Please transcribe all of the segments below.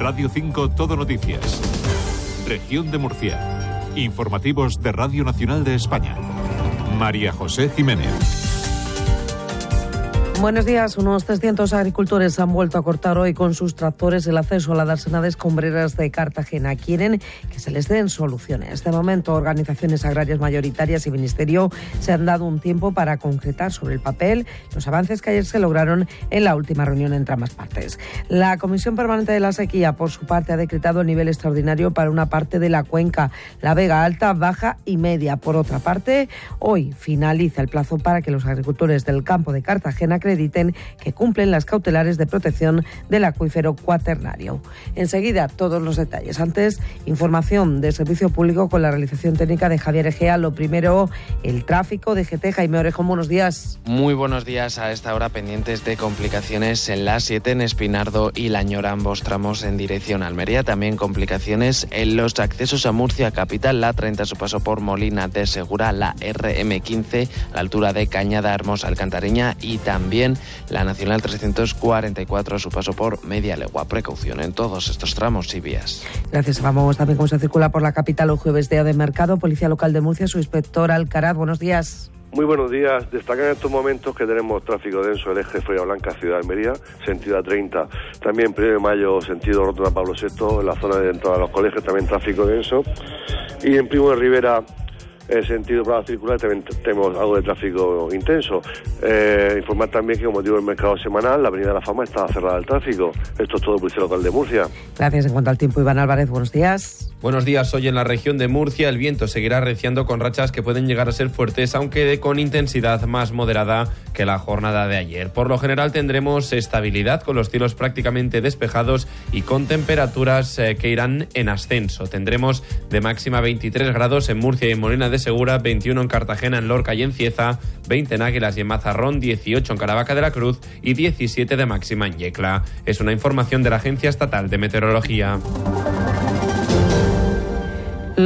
Radio 5 Todo Noticias. Región de Murcia. Informativos de Radio Nacional de España. María José Jiménez. Buenos días. Unos 300 agricultores han vuelto a cortar hoy con sus tractores el acceso a la dársena de escombreras de Cartagena. Quieren que se les den soluciones. De momento, organizaciones agrarias mayoritarias y ministerio se han dado un tiempo para concretar sobre el papel los avances que ayer se lograron en la última reunión entre ambas partes. La Comisión Permanente de la Sequía, por su parte, ha decretado el nivel extraordinario para una parte de la cuenca, la Vega Alta, Baja y Media. Por otra parte, hoy finaliza el plazo para que los agricultores del campo de Cartagena acrediten que cumplen las cautelares de protección del acuífero cuaternario. Enseguida, todos los detalles. Antes, información de servicio público con la realización técnica de Javier Egea. Lo primero, el tráfico de GT. Jaime Orejo, buenos días. Muy buenos días a esta hora pendientes de complicaciones en la 7 en Espinardo y Lañora, ambos tramos en dirección a Almería. También complicaciones en los accesos a Murcia capital, la 30 su paso por Molina de Segura, la RM15 a la altura de Cañada Hermosa Alcantareña y también la Nacional 344 a su paso por media legua. Precaución en todos estos tramos y vías. Gracias. Vamos también cómo se circula por la capital un jueves día de mercado. Policía Local de Murcia, su inspector Alcaraz. Buenos días. Muy buenos días. Destacan en estos momentos que tenemos tráfico denso el eje Feria Blanca, Ciudad de Almería, sentido a 30. También 1 de mayo, sentido Rotunda Pablo VI, en la zona de entrada de los colegios, también tráfico denso. Y en Primo de Rivera, en sentido para circular también tenemos algo de tráfico intenso. Eh, informar también que, como digo, el mercado semanal, la Avenida de la Fama está cerrada al tráfico. Esto es todo el Policía Local de Murcia. Gracias. En cuanto al tiempo, Iván Álvarez, buenos días. Buenos días. Hoy en la región de Murcia el viento seguirá reciando con rachas que pueden llegar a ser fuertes, aunque con intensidad más moderada que la jornada de ayer. Por lo general tendremos estabilidad con los cielos prácticamente despejados y con temperaturas eh, que irán en ascenso. Tendremos de máxima 23 grados en Murcia y en Molina de Segura, 21 en Cartagena, en Lorca y en Cieza, 20 en Águilas y en Mazarrón, 18 en Caravaca de la Cruz y 17 de máxima en Yecla. Es una información de la Agencia Estatal de Meteorología.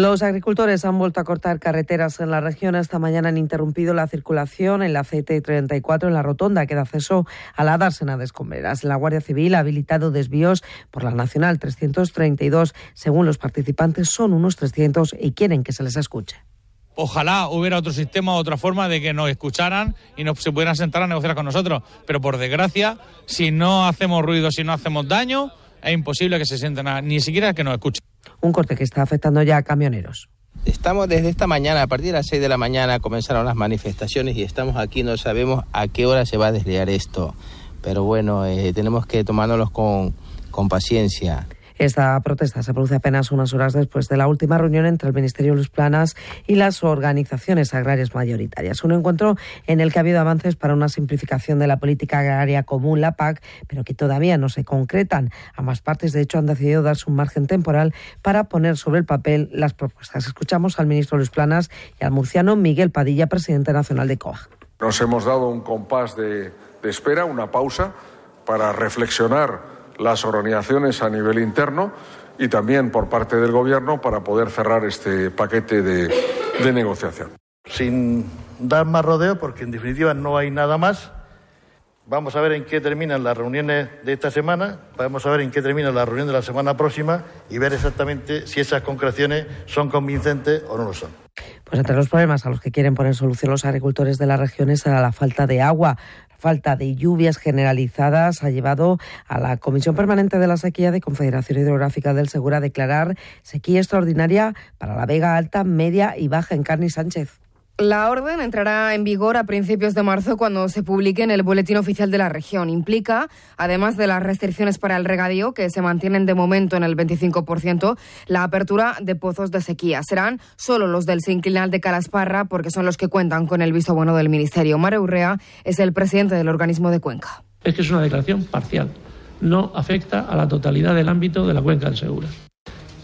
Los agricultores han vuelto a cortar carreteras en la región. Esta mañana han interrumpido la circulación en la CT34 en la rotonda que da acceso a la dársena de escombreras. La Guardia Civil ha habilitado desvíos por la Nacional 332. Según los participantes, son unos 300 y quieren que se les escuche. Ojalá hubiera otro sistema, otra forma de que nos escucharan y nos se pudieran sentar a negociar con nosotros. Pero por desgracia, si no hacemos ruido, si no hacemos daño, es imposible que se sienten a, ni siquiera que nos escuchen. Un corte que está afectando ya a camioneros. Estamos desde esta mañana, a partir de las 6 de la mañana comenzaron las manifestaciones y estamos aquí, no sabemos a qué hora se va a desliar esto. Pero bueno, eh, tenemos que tomárnoslos con, con paciencia. Esta protesta se produce apenas unas horas después de la última reunión entre el Ministerio de Luz Planas y las organizaciones agrarias mayoritarias. Un encuentro en el que ha habido avances para una simplificación de la política agraria común, la PAC, pero que todavía no se concretan. Ambas partes, de hecho, han decidido darse un margen temporal para poner sobre el papel las propuestas. Escuchamos al ministro Luis Planas y al murciano Miguel Padilla, presidente nacional de COAG. Nos hemos dado un compás de, de espera, una pausa, para reflexionar las organizaciones a nivel interno y también por parte del Gobierno para poder cerrar este paquete de, de negociación. Sin dar más rodeo, porque en definitiva no hay nada más, vamos a ver en qué terminan las reuniones de esta semana, vamos a ver en qué termina la reunión de la semana próxima y ver exactamente si esas concreciones son convincentes o no lo son. Pues entre los problemas a los que quieren poner solución los agricultores de la región es a la falta de agua. Falta de lluvias generalizadas ha llevado a la Comisión Permanente de la Sequía de Confederación Hidrográfica del Segura a declarar sequía extraordinaria para la Vega Alta, Media y Baja en Carni Sánchez. La orden entrará en vigor a principios de marzo cuando se publique en el Boletín Oficial de la región. Implica, además de las restricciones para el regadío, que se mantienen de momento en el 25%, la apertura de pozos de sequía. Serán solo los del Sinclinal de Calasparra, porque son los que cuentan con el visto bueno del Ministerio. Mario Urrea es el presidente del organismo de Cuenca. Es que es una declaración parcial. No afecta a la totalidad del ámbito de la cuenca del Segura.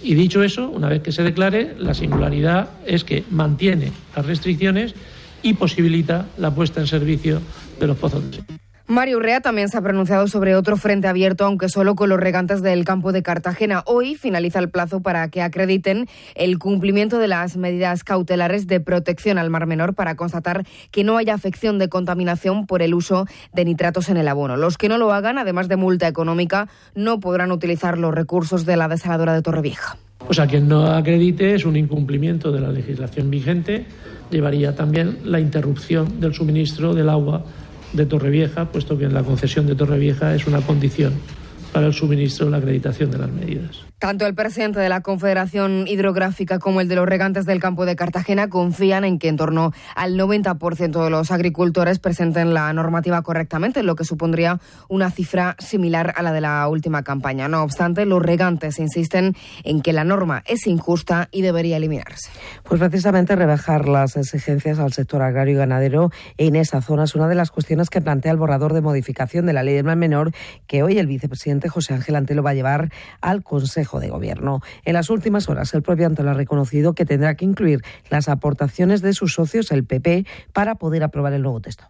Y dicho eso, una vez que se declare, la singularidad es que mantiene las restricciones y posibilita la puesta en servicio de los pozos de. Mario Urrea también se ha pronunciado sobre otro frente abierto, aunque solo con los regantes del campo de Cartagena. Hoy finaliza el plazo para que acrediten el cumplimiento de las medidas cautelares de protección al Mar Menor para constatar que no haya afección de contaminación por el uso de nitratos en el abono. Los que no lo hagan, además de multa económica, no podrán utilizar los recursos de la desaladora de Torrevieja. O sea, quien no acredite es un incumplimiento de la legislación vigente, llevaría también la interrupción del suministro del agua de Torrevieja, puesto que en la concesión de Torrevieja es una condición para el suministro de la acreditación de las medidas. Tanto el presidente de la Confederación Hidrográfica como el de los regantes del campo de Cartagena confían en que en torno al 90% de los agricultores presenten la normativa correctamente, lo que supondría una cifra similar a la de la última campaña. No obstante, los regantes insisten en que la norma es injusta y debería eliminarse. Pues precisamente rebajar las exigencias al sector agrario y ganadero en esa zona es una de las cuestiones que plantea el borrador de modificación de la ley del mal menor que hoy el vicepresidente José Ángel Antelo va a llevar al Consejo de Gobierno. En las últimas horas, el propio Antelo ha reconocido que tendrá que incluir las aportaciones de sus socios, el PP, para poder aprobar el nuevo texto.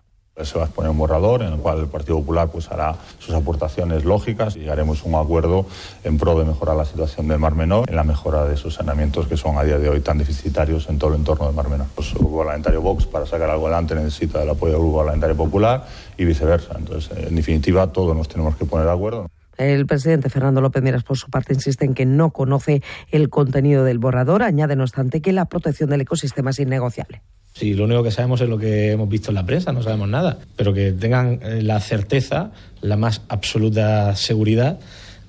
Se va a exponer un borrador en el cual el Partido Popular pues, hará sus aportaciones lógicas y llegaremos a un acuerdo en pro de mejorar la situación del Mar Menor, en la mejora de esos saneamientos que son a día de hoy tan deficitarios en todo el entorno del Mar Menor. Pues, el Grupo Parlamentario Vox, para sacar algo adelante, necesita del apoyo del Grupo Parlamentario Popular y viceversa. Entonces, en definitiva, todos nos tenemos que poner de acuerdo. El presidente Fernando López Miras, por su parte, insiste en que no conoce el contenido del borrador. Añade, no obstante, que la protección del ecosistema es innegociable. Sí, lo único que sabemos es lo que hemos visto en la prensa, no sabemos nada. Pero que tengan eh, la certeza, la más absoluta seguridad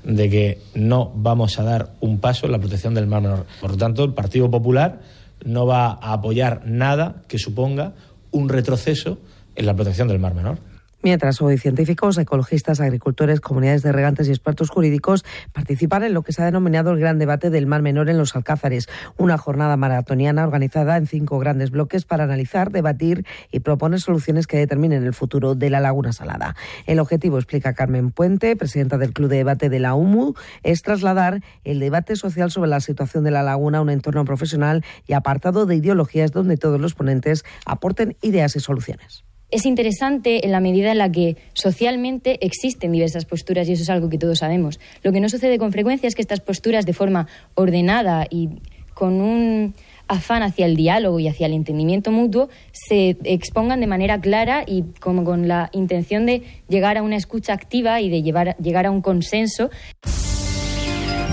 de que no vamos a dar un paso en la protección del mar menor. Por lo tanto, el Partido Popular no va a apoyar nada que suponga un retroceso en la protección del mar menor. Mientras hoy científicos, ecologistas, agricultores, comunidades de regantes y expertos jurídicos participan en lo que se ha denominado el Gran Debate del Mar Menor en los Alcázares, una jornada maratoniana organizada en cinco grandes bloques para analizar, debatir y proponer soluciones que determinen el futuro de la Laguna Salada. El objetivo, explica Carmen Puente, presidenta del Club de Debate de la UMU, es trasladar el debate social sobre la situación de la laguna a un entorno profesional y apartado de ideologías donde todos los ponentes aporten ideas y soluciones es interesante en la medida en la que socialmente existen diversas posturas y eso es algo que todos sabemos. Lo que no sucede con frecuencia es que estas posturas de forma ordenada y con un afán hacia el diálogo y hacia el entendimiento mutuo se expongan de manera clara y como con la intención de llegar a una escucha activa y de llevar, llegar a un consenso.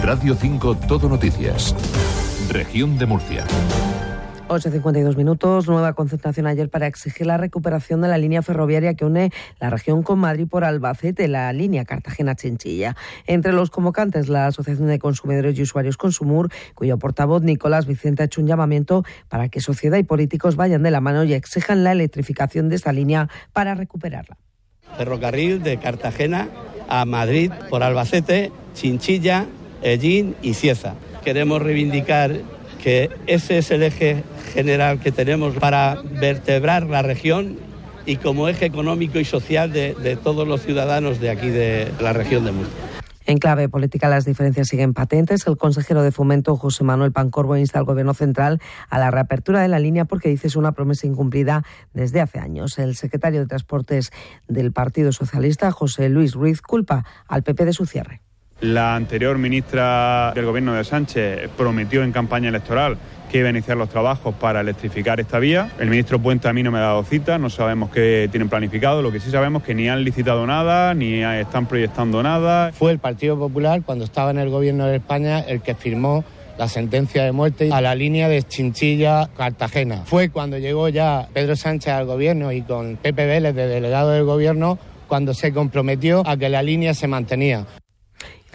Radio 5 Todo Noticias. Región de Murcia. 8.52 minutos. Nueva concentración ayer para exigir la recuperación de la línea ferroviaria que une la región con Madrid por Albacete, la línea Cartagena-Chinchilla. Entre los convocantes, la Asociación de Consumidores y Usuarios Consumur, cuyo portavoz Nicolás Vicente ha hecho un llamamiento para que sociedad y políticos vayan de la mano y exijan la electrificación de esta línea para recuperarla. Ferrocarril de Cartagena a Madrid por Albacete, Chinchilla, Ellín y Cieza. Queremos reivindicar que ese es el eje general que tenemos para vertebrar la región y como eje económico y social de, todos los ciudadanos de aquí de la región de Murcia. En clave política las diferencias siguen patentes. El consejero de Fomento, José Manuel Pancorbo, insta al Gobierno central a la reapertura de la línea porque dice es una promesa incumplida desde hace años. El secretario de Transportes del Partido Socialista, José Luis Ruiz, culpa al PP de su cierre. La anterior ministra del Gobierno de Sánchez prometió en campaña electoral que iba a iniciar los trabajos para electrificar esta vía. El ministro Puente a mí no me ha dado cita, no sabemos qué tienen planificado, lo que sí sabemos es que ni han licitado nada, ni están proyectando nada. Fue el Partido Popular, cuando estaba en el Gobierno de España, el que firmó la sentencia de muerte a la línea de Chinchilla-Cartagena. Fue cuando llegó ya Pedro Sánchez al Gobierno y con Pepe Vélez de delegado del Gobierno cuando se comprometió a que la línea se mantenía.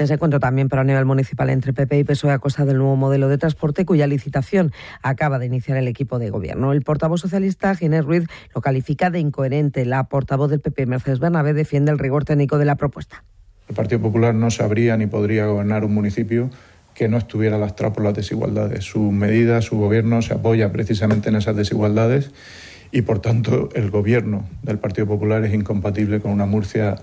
Ese encuentro también, pero a nivel municipal, entre PP y PSOE a costa del nuevo modelo de transporte, cuya licitación acaba de iniciar el equipo de gobierno. El portavoz socialista, Ginés Ruiz, lo califica de incoherente. La portavoz del PP, Mercedes Bernabé, defiende el rigor técnico de la propuesta. El Partido Popular no sabría ni podría gobernar un municipio que no estuviera lastrado por las desigualdades. Su medida, su gobierno se apoya precisamente en esas desigualdades y, por tanto, el gobierno del Partido Popular es incompatible con una Murcia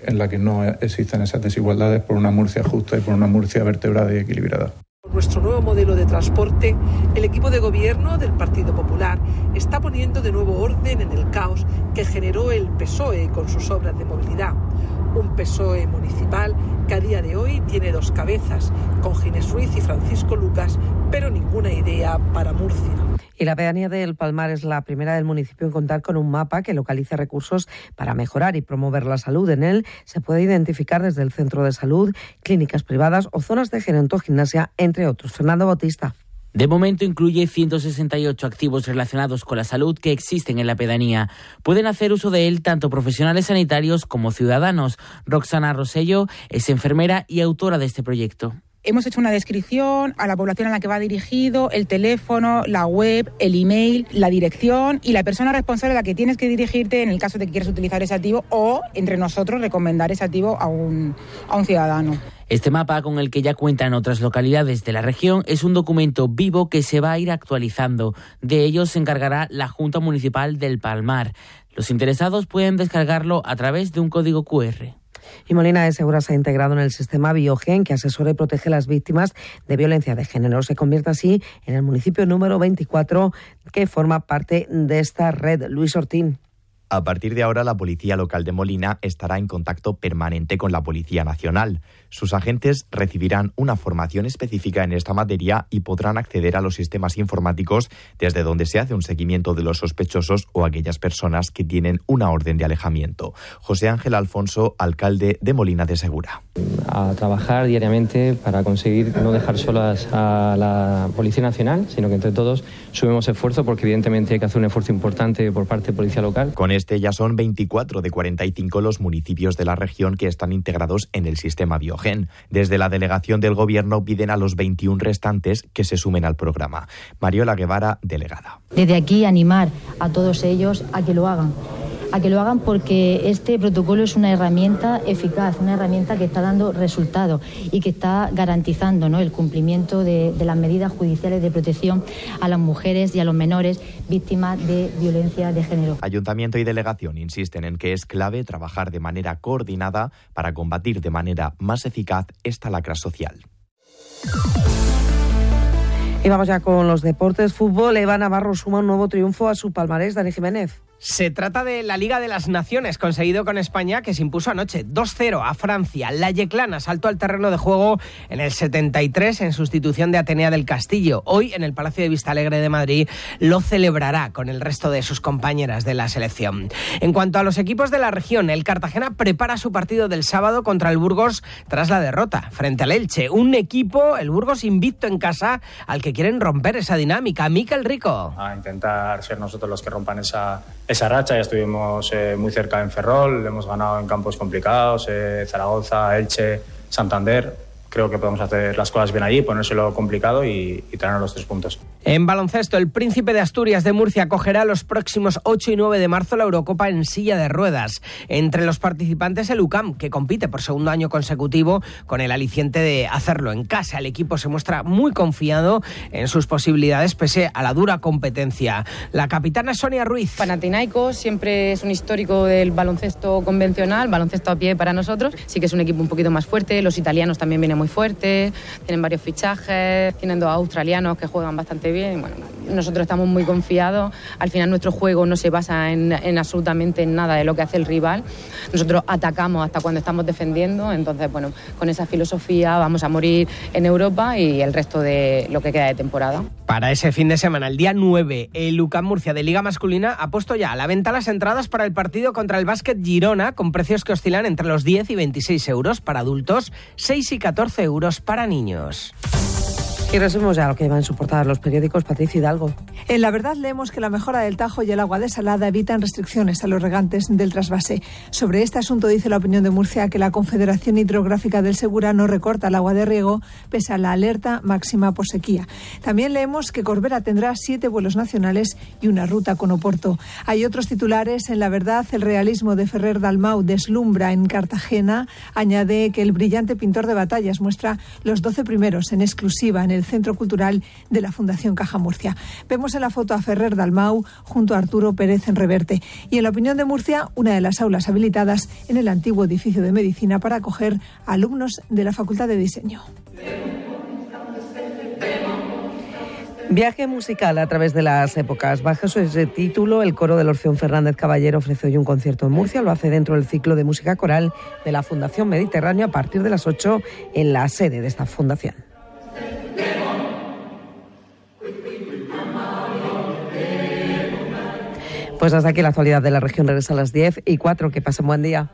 en la que no existen esas desigualdades por una Murcia justa y por una Murcia vertebrada y equilibrada. Nuestro nuevo modelo de transporte, el equipo de gobierno del Partido Popular está poniendo de nuevo orden en el caos que generó el PSOE con sus obras de movilidad. Un PSOE municipal que a día de hoy tiene dos cabezas, con Ginés Ruiz y Francisco Lucas, pero ninguna idea para Murcia. Y la pedanía del Palmar es la primera del municipio en contar con un mapa que localice recursos para mejorar y promover la salud. En él se puede identificar desde el centro de salud, clínicas privadas o zonas de gerontogimnasia, entre otros. Fernando Bautista. De momento incluye 168 activos relacionados con la salud que existen en la pedanía. Pueden hacer uso de él tanto profesionales sanitarios como ciudadanos. Roxana Rosello es enfermera y autora de este proyecto. Hemos hecho una descripción a la población a la que va dirigido, el teléfono, la web, el email, la dirección y la persona responsable a la que tienes que dirigirte en el caso de que quieras utilizar ese activo o entre nosotros recomendar ese activo a un, a un ciudadano. Este mapa, con el que ya cuentan otras localidades de la región, es un documento vivo que se va a ir actualizando. De ello se encargará la Junta Municipal del Palmar. Los interesados pueden descargarlo a través de un código QR. Y Molina de Segura se ha integrado en el sistema Biogen que asesora y protege a las víctimas de violencia de género. Se convierte así en el municipio número 24 que forma parte de esta red. Luis Ortín. A partir de ahora, la Policía Local de Molina estará en contacto permanente con la Policía Nacional. Sus agentes recibirán una formación específica en esta materia y podrán acceder a los sistemas informáticos desde donde se hace un seguimiento de los sospechosos o aquellas personas que tienen una orden de alejamiento. José Ángel Alfonso, alcalde de Molina de Segura. A trabajar diariamente para conseguir no dejar solas a la Policía Nacional, sino que entre todos subimos esfuerzo porque evidentemente hay que hacer un esfuerzo importante por parte de Policía Local. Con este ya son 24 de 45 los municipios de la región que están integrados en el sistema Biogen. Desde la delegación del Gobierno piden a los 21 restantes que se sumen al programa. Mariola Guevara, delegada. Desde aquí animar a todos ellos a que lo hagan a que lo hagan porque este protocolo es una herramienta eficaz, una herramienta que está dando resultados y que está garantizando ¿no? el cumplimiento de, de, las medidas judiciales de protección a las mujeres y a los menores víctimas de violencia de género. Ayuntamiento y delegación insisten en que es clave trabajar de manera coordinada para combatir de manera más eficaz esta lacra social. Y vamos ya con los deportes. Fútbol, Eva Navarro suma un nuevo triunfo a su palmarés, Dani Jiménez. Se trata de la Liga de las Naciones, conseguido con España, que se impuso anoche 2-0 a Francia. La Yeclana saltó al terreno de juego en el 73 en sustitución de Atenea del Castillo. Hoy, en el Palacio de Vista Alegre de Madrid, lo celebrará con el resto de sus compañeras de la selección. En cuanto a los equipos de la región, el Cartagena prepara su partido del sábado contra el Burgos tras la derrota frente al Elche. Un equipo, el Burgos invicto en casa, al que quieren romper esa dinámica. Miquel Rico. A intentar ser nosotros los que rompan esa esa racha. Ya estuvimos eh, muy cerca en Ferrol, hemos ganado en campos complicados, eh, Zaragoza, Elche, Santander creo que podemos hacer las cosas bien allí, ponérselo complicado y, y tener los tres puntos. En baloncesto, el Príncipe de Asturias de Murcia acogerá los próximos 8 y 9 de marzo la Eurocopa en silla de ruedas. Entre los participantes, el UCAM, que compite por segundo año consecutivo con el aliciente de hacerlo en casa. El equipo se muestra muy confiado en sus posibilidades pese a la dura competencia. La capitana Sonia Ruiz. Panathinaikos siempre es un histórico del baloncesto convencional, baloncesto a pie para nosotros. Sí que es un equipo un poquito más fuerte. Los italianos también vienen muy fuertes, tienen varios fichajes, tienen dos australianos que juegan bastante bien. Bueno, nosotros estamos muy confiados. Al final nuestro juego no se basa en, en, absolutamente nada de lo que hace el rival. Nosotros atacamos hasta cuando estamos defendiendo. Entonces, bueno, con esa filosofía vamos a morir en Europa y el resto de lo que queda de temporada. Para ese fin de semana, el día 9, el UCAM Murcia de Liga Masculina ha puesto ya a la venta las entradas para el partido contra el Básquet Girona con precios que oscilan entre los 10 y 26 euros para adultos, 6 y 14 euros para niños. Y resumimos ya lo que llevan en su portada los periódicos. Patricia Hidalgo. En la verdad leemos que la mejora del Tajo y el agua desalada evitan restricciones a los regantes del trasvase. Sobre este asunto dice la opinión de Murcia que la Confederación Hidrográfica del Segura no recorta el agua de riego pese a la alerta máxima por sequía. También leemos que Corbera tendrá siete vuelos nacionales y una ruta con Oporto. Hay otros titulares. En la verdad, el realismo de Ferrer Dalmau deslumbra en Cartagena. Añade que el brillante pintor de batallas muestra los doce primeros en exclusiva en el el Centro Cultural de la Fundación Caja Murcia. Vemos en la foto a Ferrer Dalmau junto a Arturo Pérez en Reverte y en la opinión de Murcia, una de las aulas habilitadas en el antiguo edificio de medicina para acoger alumnos de la Facultad de Diseño. Viaje musical a través de las épocas. Bajo ese título, el coro del Orfeón Fernández Caballero ofrece hoy un concierto en Murcia. Lo hace dentro del ciclo de música coral de la Fundación Mediterráneo a partir de las 8 en la sede de esta fundación. Pues hasta aquí la actualidad de la región regresa a las 10 y 4. Que pasen buen día.